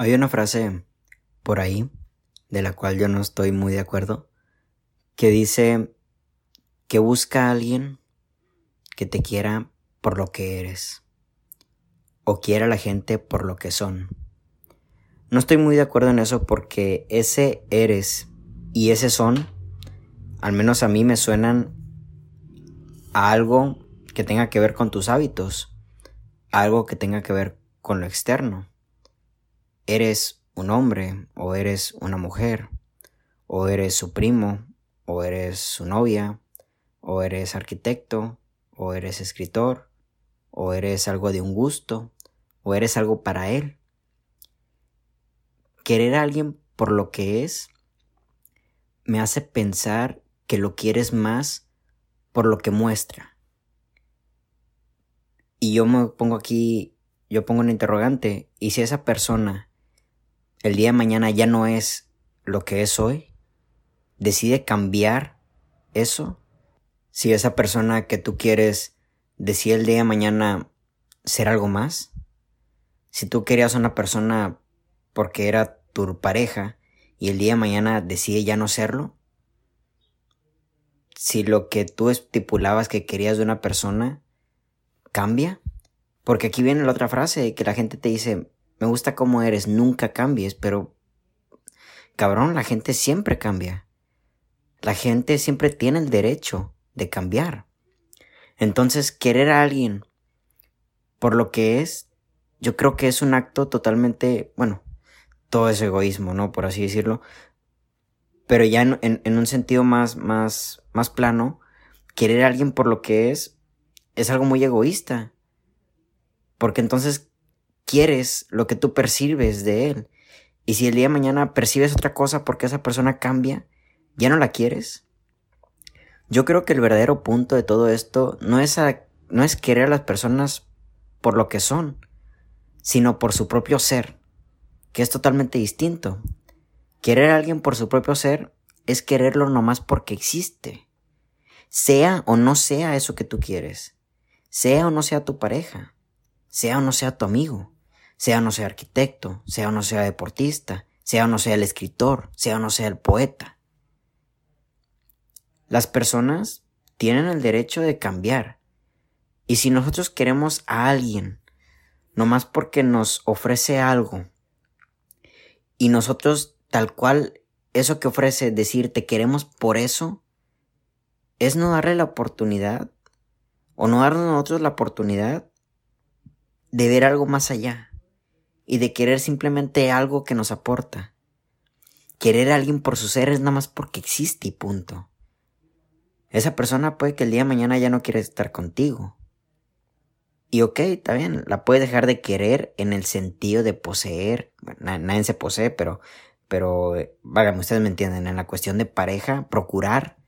Hay una frase por ahí, de la cual yo no estoy muy de acuerdo, que dice que busca a alguien que te quiera por lo que eres, o quiera a la gente por lo que son. No estoy muy de acuerdo en eso porque ese eres y ese son, al menos a mí me suenan a algo que tenga que ver con tus hábitos, algo que tenga que ver con lo externo eres un hombre o eres una mujer o eres su primo o eres su novia o eres arquitecto o eres escritor o eres algo de un gusto o eres algo para él. Querer a alguien por lo que es me hace pensar que lo quieres más por lo que muestra. Y yo me pongo aquí, yo pongo un interrogante, ¿y si esa persona el día de mañana ya no es lo que es hoy, decide cambiar eso. Si esa persona que tú quieres decide el día de mañana ser algo más, si tú querías una persona porque era tu pareja y el día de mañana decide ya no serlo, si lo que tú estipulabas que querías de una persona cambia, porque aquí viene la otra frase que la gente te dice, me gusta cómo eres, nunca cambies, pero cabrón, la gente siempre cambia. La gente siempre tiene el derecho de cambiar. Entonces, querer a alguien por lo que es, yo creo que es un acto totalmente, bueno, todo es egoísmo, ¿no? Por así decirlo. Pero ya en, un sentido más, más, más plano, querer a alguien por lo que es, es algo muy egoísta. Porque entonces quieres lo que tú percibes de él. Y si el día de mañana percibes otra cosa porque esa persona cambia, ¿ya no la quieres? Yo creo que el verdadero punto de todo esto no es, no es querer a las personas por lo que son, sino por su propio ser, que es totalmente distinto. Querer a alguien por su propio ser es quererlo nomás porque existe. Sea o no sea eso que tú quieres. Sea o no sea tu pareja. Sea o no sea tu amigo sea o no sea arquitecto, sea o no sea deportista, sea o no sea el escritor, sea o no sea el poeta. Las personas tienen el derecho de cambiar. Y si nosotros queremos a alguien, nomás porque nos ofrece algo, y nosotros tal cual eso que ofrece decir te queremos por eso, es no darle la oportunidad, o no darnos nosotros la oportunidad de ver algo más allá y de querer simplemente algo que nos aporta. Querer a alguien por su ser es nada más porque existe y punto. Esa persona puede que el día de mañana ya no quiera estar contigo. Y ok, está bien, la puede dejar de querer en el sentido de poseer. nadie se posee, pero, pero, vágame, ustedes me entienden, en la cuestión de pareja, procurar,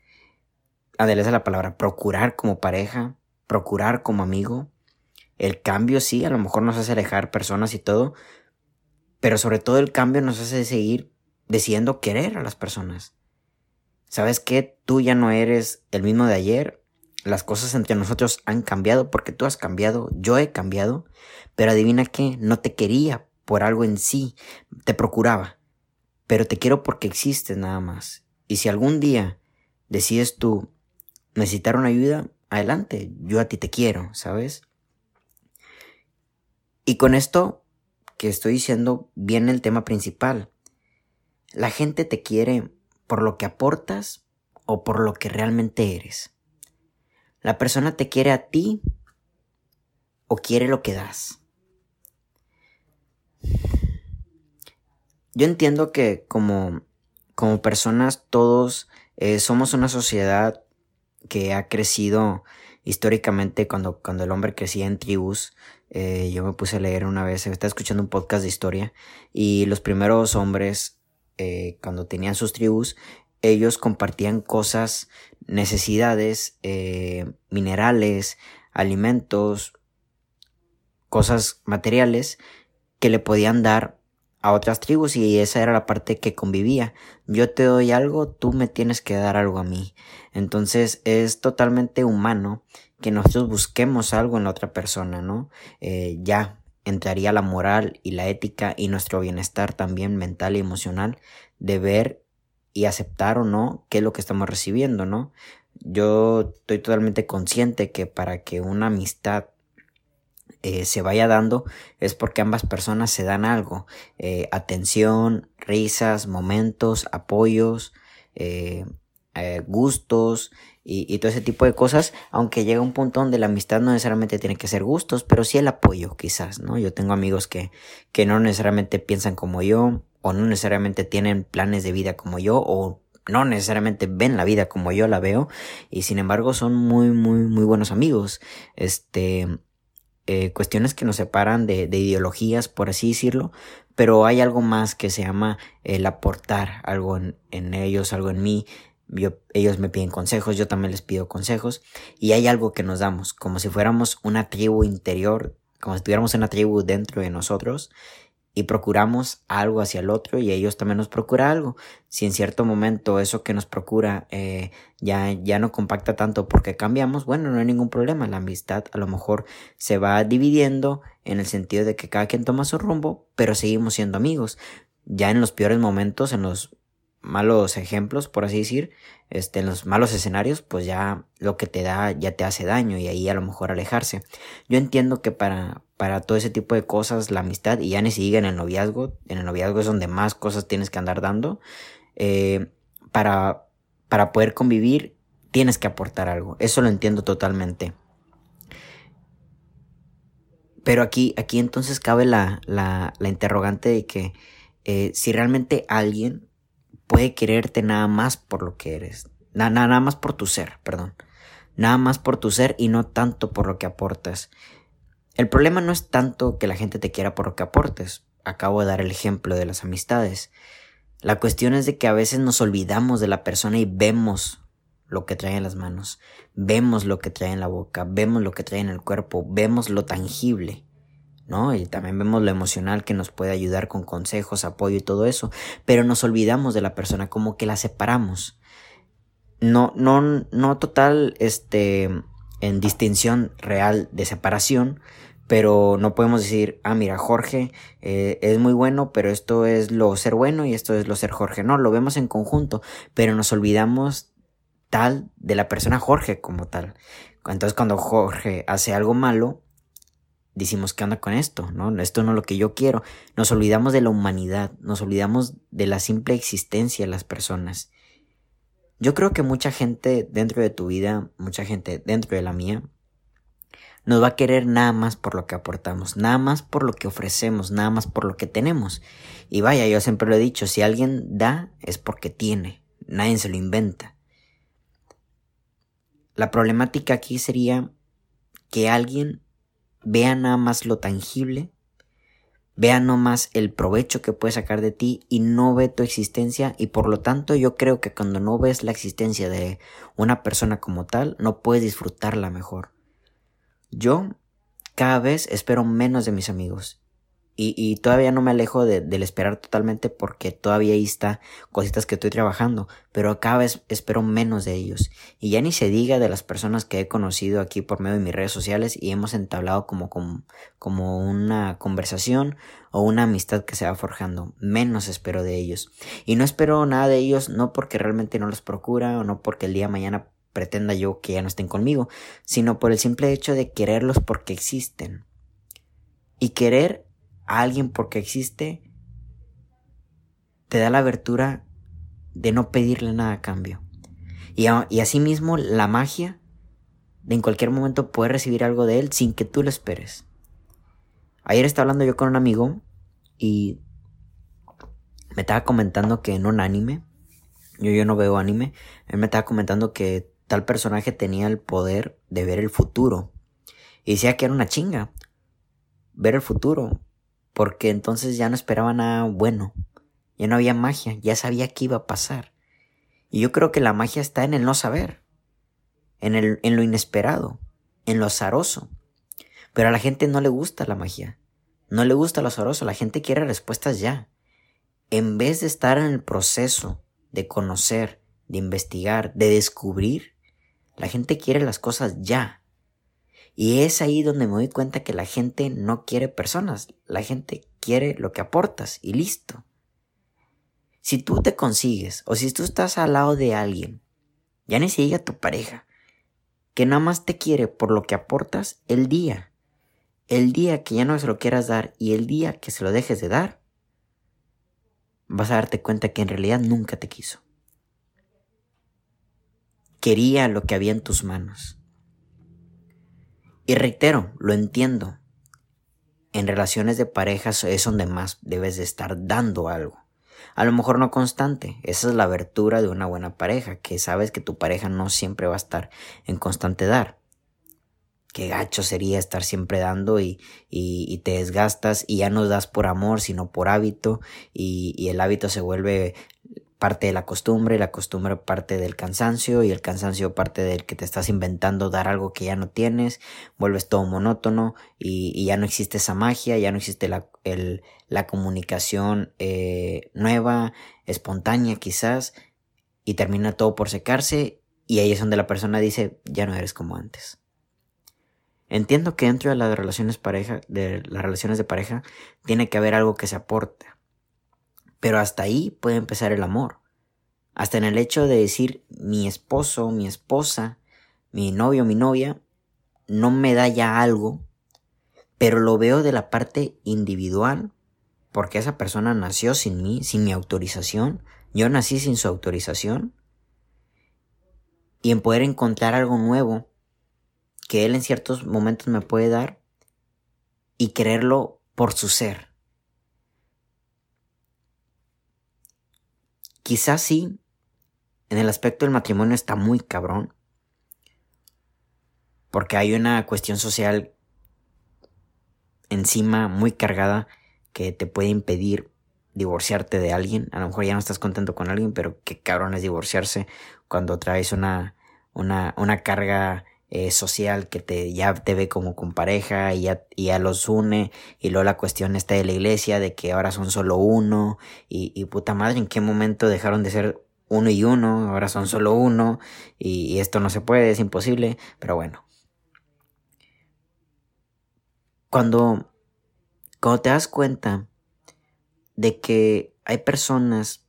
adeleza la palabra, procurar como pareja, procurar como amigo, el cambio sí, a lo mejor nos hace alejar personas y todo, pero sobre todo el cambio nos hace seguir decidiendo querer a las personas. ¿Sabes qué? Tú ya no eres el mismo de ayer. Las cosas entre nosotros han cambiado porque tú has cambiado, yo he cambiado, pero adivina qué, no te quería por algo en sí, te procuraba, pero te quiero porque existes nada más. Y si algún día decides tú necesitar una ayuda, adelante, yo a ti te quiero, ¿sabes? Y con esto que estoy diciendo viene el tema principal. La gente te quiere por lo que aportas o por lo que realmente eres. La persona te quiere a ti o quiere lo que das. Yo entiendo que como, como personas todos eh, somos una sociedad que ha crecido históricamente cuando, cuando el hombre crecía en tribus, eh, yo me puse a leer una vez, estaba escuchando un podcast de historia y los primeros hombres, eh, cuando tenían sus tribus, ellos compartían cosas, necesidades, eh, minerales, alimentos, cosas materiales que le podían dar a otras tribus y esa era la parte que convivía. Yo te doy algo, tú me tienes que dar algo a mí. Entonces es totalmente humano que nosotros busquemos algo en la otra persona, ¿no? Eh, ya, entraría la moral y la ética y nuestro bienestar también mental y emocional de ver y aceptar o no qué es lo que estamos recibiendo, ¿no? Yo estoy totalmente consciente que para que una amistad eh, se vaya dando es porque ambas personas se dan algo, eh, atención, risas, momentos, apoyos, gustos y, todo ese tipo de cosas, aunque llega un punto donde la amistad no necesariamente tiene que ser gustos, pero sí el apoyo quizás, ¿no? Yo tengo amigos que, que no necesariamente piensan como yo, o no necesariamente tienen planes de vida como yo, o no necesariamente ven la vida como yo la veo, y sin embargo son muy, muy, muy buenos amigos. Este, eh, cuestiones que nos separan de, ideologías, por así decirlo, pero hay algo más que se llama el aportar algo en ellos, algo en mí, ellos me piden consejos, yo también les pido consejos y hay algo que nos damos, como si fuéramos una tribu interior, como si tuviéramos una tribu dentro de nosotros y procuramos algo hacia el otro y ellos también nos procura algo. Si en cierto momento eso que nos procura eh, ya, ya no compacta tanto porque cambiamos, bueno, no hay ningún problema. La amistad a lo mejor se va dividiendo en el sentido de que cada quien toma su rumbo, pero seguimos siendo amigos. Ya en los peores momentos, en los malos ejemplos, por así decir, este, en los malos escenarios, pues ya lo que te da ya te hace daño y ahí a lo mejor alejarse. Yo entiendo que para, para todo ese tipo de cosas, la amistad, y ya ni siquiera en el noviazgo, en el noviazgo es donde más cosas tienes que andar dando, eh, para, para poder convivir tienes que aportar algo. Eso lo entiendo totalmente. Pero aquí, aquí entonces cabe la, la, interrogante de que eh, si realmente alguien puede quererte nada más por lo que eres, nada más por tu ser, perdón, nada más por tu ser y no tanto por lo que aportas. El problema no es tanto que la gente te quiera por lo que aportes, acabo de dar el ejemplo de las amistades. La cuestión es de que a veces nos olvidamos de la persona y vemos lo que trae en las manos, vemos lo que trae en la boca, vemos lo que trae en el cuerpo, vemos lo tangible. ¿No? Y también vemos lo emocional que nos puede ayudar con consejos, apoyo y todo eso, pero nos olvidamos de la persona, como que la separamos. No, no, no total, este, en distinción real de separación, pero no podemos decir, ah, mira, Jorge eh, es muy bueno, pero esto es lo ser bueno y esto es lo ser Jorge. No, lo vemos en conjunto, pero nos olvidamos tal de la persona Jorge como tal. Entonces cuando Jorge hace algo malo, decimos, ¿qué onda con esto? ¿No? Esto no es lo que yo quiero. Nos olvidamos de la humanidad, nos olvidamos de la simple existencia de las personas. Yo creo que mucha gente dentro de tu vida, mucha gente dentro de la mía, nos va a querer nada más por lo que aportamos, nada más por lo que ofrecemos, nada más por lo que tenemos. Y vaya, yo siempre lo he dicho, si alguien da es porque tiene, nadie se lo inventa. La problemática aquí sería que alguien vea nada más lo tangible, vea más el provecho que puede sacar de ti y no ve tu existencia y por lo tanto yo creo que cuando no ves la existencia de una persona como tal, no puedes disfrutarla mejor. Yo cada vez espero menos de mis amigos y, todavía no me alejo de, del esperar totalmente porque todavía ahí está cositas que estoy trabajando, pero cada vez espero menos de ellos. Y ya ni se diga de las personas que he conocido aquí por medio de mis redes sociales y hemos entablado como, como, como una conversación o una amistad que se va forjando. Menos espero de ellos. Y no espero nada de ellos no porque realmente no los procura o no porque el día de mañana pretenda yo que ya no estén conmigo, sino por el simple hecho de quererlos porque existen. Y querer alguien porque existe, te da la abertura de no pedirle nada a cambio. Y, y asimismo la magia de en cualquier momento poder recibir algo de él sin que tú lo esperes. Ayer estaba hablando yo con un amigo y me estaba comentando que en un anime, yo, yo no veo anime, él me estaba comentando que tal personaje tenía el poder de ver el futuro. Y decía que era una chinga. Ver el futuro porque entonces ya no esperaba nada bueno, ya no había magia, ya sabía qué iba a pasar. Y yo creo que la magia está en el no saber, en, el, en lo inesperado, en lo azaroso. Pero a la gente no le gusta la magia, no le gusta lo azaroso, la gente quiere respuestas ya. En vez de estar en el proceso de conocer, de investigar, de descubrir, la gente quiere las cosas ya. Y es ahí donde me doy cuenta que la gente no quiere personas, la gente quiere lo que aportas y listo. Si tú te consigues o si tú estás al lado de alguien, ya ni siquiera tu pareja, que nada más te quiere por lo que aportas el día, el día que ya no se lo quieras dar y el día que se lo dejes de dar, vas a darte cuenta que en realidad nunca te quiso. Quería lo que había en tus manos. Y reitero, lo entiendo. En relaciones de parejas es donde más debes de estar dando algo. A lo mejor no constante. Esa es la abertura de una buena pareja, que sabes que tu pareja no siempre va a estar en constante dar. Qué gacho sería estar siempre dando y, y, te desgastas y ya no das por amor, sino por hábito y, y el hábito se vuelve parte de la costumbre, la costumbre parte del cansancio y el cansancio parte del que te estás inventando dar algo que ya no tienes, vuelves todo monótono y, ya no existe esa magia, ya no existe la, la comunicación eh, nueva, espontánea quizás, y termina todo por secarse y ahí es donde la persona dice ya no eres como antes. Entiendo que dentro de las relaciones pareja, de las relaciones de pareja, tiene que haber algo que se aporte pero hasta ahí puede empezar el amor. Hasta en el hecho de decir mi esposo, mi esposa, mi novio, mi novia, no me da ya algo, pero lo veo de la parte individual, porque esa persona nació sin mí, sin mi autorización, yo nací sin su autorización, y en poder encontrar algo nuevo que él en ciertos momentos me puede dar y creerlo por su ser. Quizás sí, en el aspecto del matrimonio está muy cabrón. Porque hay una cuestión social encima muy cargada que te puede impedir divorciarte de alguien. A lo mejor ya no estás contento con alguien, pero qué cabrón es divorciarse cuando traes una, una, una carga eh, social que te ya te ve como con pareja y ya, y ya los une y luego la cuestión está de la iglesia de que ahora son solo uno y, y puta madre en qué momento dejaron de ser uno y uno ahora son solo uno y, esto no se puede es imposible pero bueno. Cuando cuando te das cuenta de que hay personas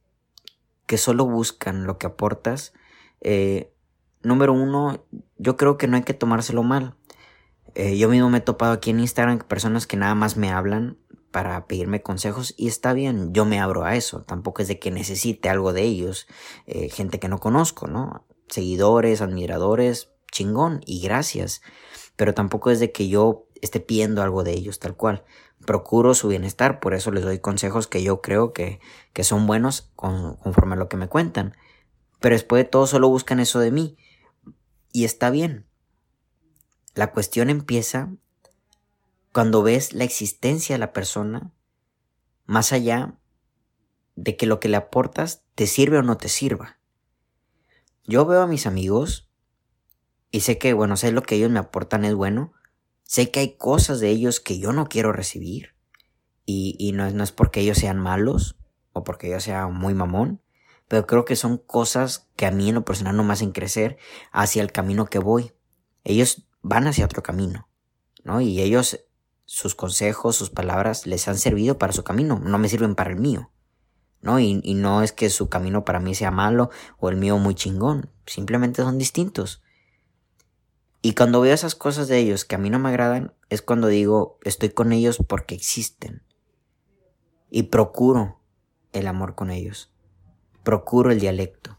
que solo buscan lo que aportas eh, número uno, yo creo que no hay que tomárselo mal. Eh, yo mismo me he topado aquí en Instagram personas que nada más me hablan para pedirme consejos y está bien, yo me abro a eso, tampoco es de que necesite algo de ellos, eh, gente que no conozco, ¿no? Seguidores, admiradores, chingón y gracias, pero tampoco es de que yo esté pidiendo algo de ellos tal cual. Procuro su bienestar, por eso les doy consejos que yo creo que, que son buenos conforme a lo que me cuentan. Pero después de todo solo buscan eso de mí. Y está bien. La cuestión empieza cuando ves la existencia de la persona más allá de que lo que le aportas te sirve o no te sirva. Yo veo a mis amigos y sé que, bueno, sé lo que ellos me aportan es bueno, sé que hay cosas de ellos que yo no quiero recibir y, y no, no es porque ellos sean malos o porque yo sea muy mamón, pero creo que son cosas que a mí en lo personal no me hacen crecer hacia el camino que voy. Ellos van hacia otro camino, ¿no? Y ellos, sus consejos, sus palabras les han servido para su camino, no me sirven para el mío, ¿no? Y, y no es que su camino para mí sea malo o el mío muy chingón, simplemente son distintos. Y cuando veo esas cosas de ellos que a mí no me agradan, es cuando digo, estoy con ellos porque existen. Y procuro el amor con ellos procuro el dialecto.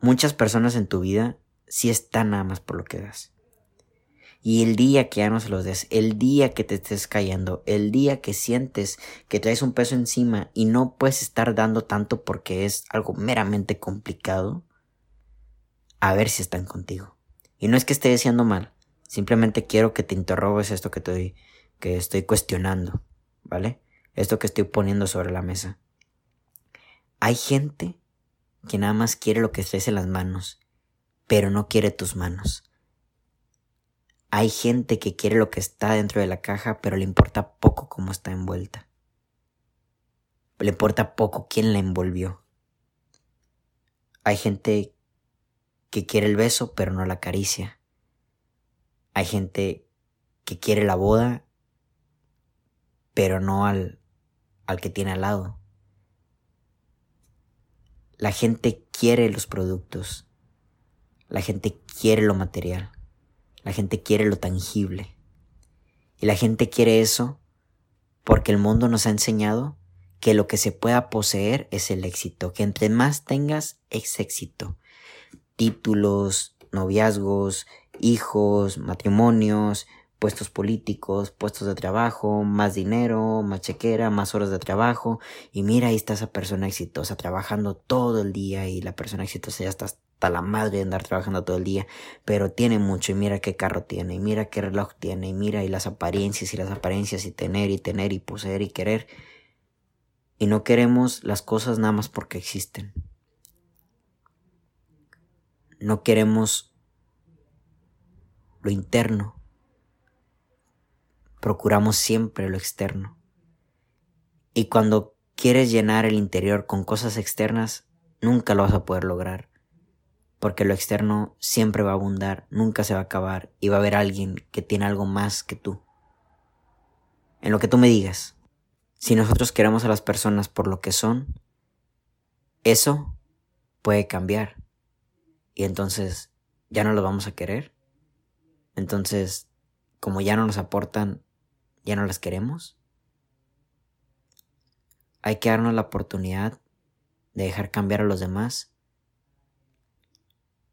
Muchas personas en tu vida sí están nada más por lo que das. Y el día que ya no se los des, el día que te estés cayendo, el día que sientes que traes un peso encima y no puedes estar dando tanto porque es algo meramente complicado, a ver si están contigo. Y no es que esté diciendo mal, simplemente quiero que te interrogues esto que estoy, que estoy cuestionando, ¿vale? Esto que estoy poniendo sobre la mesa. Hay gente que nada más quiere lo que estés en las manos, pero no quiere tus manos. Hay gente que quiere lo que está dentro de la caja, pero le importa poco cómo está envuelta. Le importa poco quién la envolvió. Hay gente que quiere el beso, pero no la caricia. Hay gente que quiere la boda, pero no al, al que tiene al lado. La gente quiere los productos. La gente quiere lo material. La gente quiere lo tangible. Y la gente quiere eso porque el mundo nos ha enseñado que lo que se pueda poseer es el éxito, que entre más tengas es éxito. Títulos, noviazgos, hijos, matrimonios, puestos políticos, puestos de trabajo, más dinero, más chequera, más horas de trabajo. Y mira, ahí está esa persona exitosa trabajando todo el día y la persona exitosa ya está hasta la madre de andar trabajando todo el día, pero tiene mucho y mira qué carro tiene y mira qué reloj tiene y mira y las apariencias y las apariencias y tener y tener y poseer y querer. Y no queremos las cosas nada más porque existen. No queremos lo interno. Procuramos siempre lo externo. Y cuando quieres llenar el interior con cosas externas, nunca lo vas a poder lograr. Porque lo externo siempre va a abundar, nunca se va a acabar y va a haber alguien que tiene algo más que tú. En lo que tú me digas. Si nosotros queremos a las personas por lo que son, eso puede cambiar. Y entonces ya no los vamos a querer. Entonces, como ya no nos aportan, ya no las queremos. Hay que darnos la oportunidad de dejar cambiar a los demás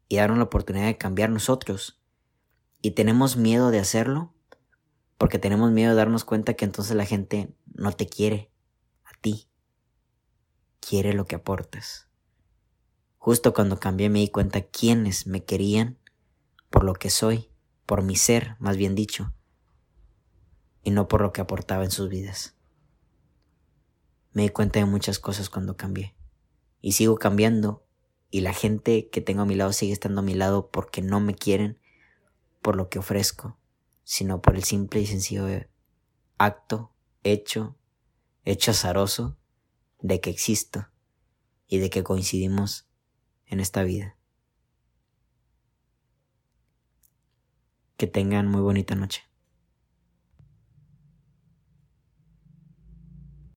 y darnos la oportunidad de cambiar nosotros. Y tenemos miedo de hacerlo porque tenemos miedo de darnos cuenta que entonces la gente no te quiere a ti. Quiere lo que aportas. Justo cuando cambié me di cuenta quiénes me querían por lo que soy, por mi ser, más bien dicho, y no por lo que aportaba en sus vidas. Me di cuenta de muchas cosas cuando cambié. Y sigo cambiando, y la gente que tengo a mi lado sigue estando a mi lado porque no me quieren por lo que ofrezco, sino por el simple y sencillo acto, hecho, hecho azaroso de que existo y de que coincidimos en esta vida. Que tengan muy bonita noche.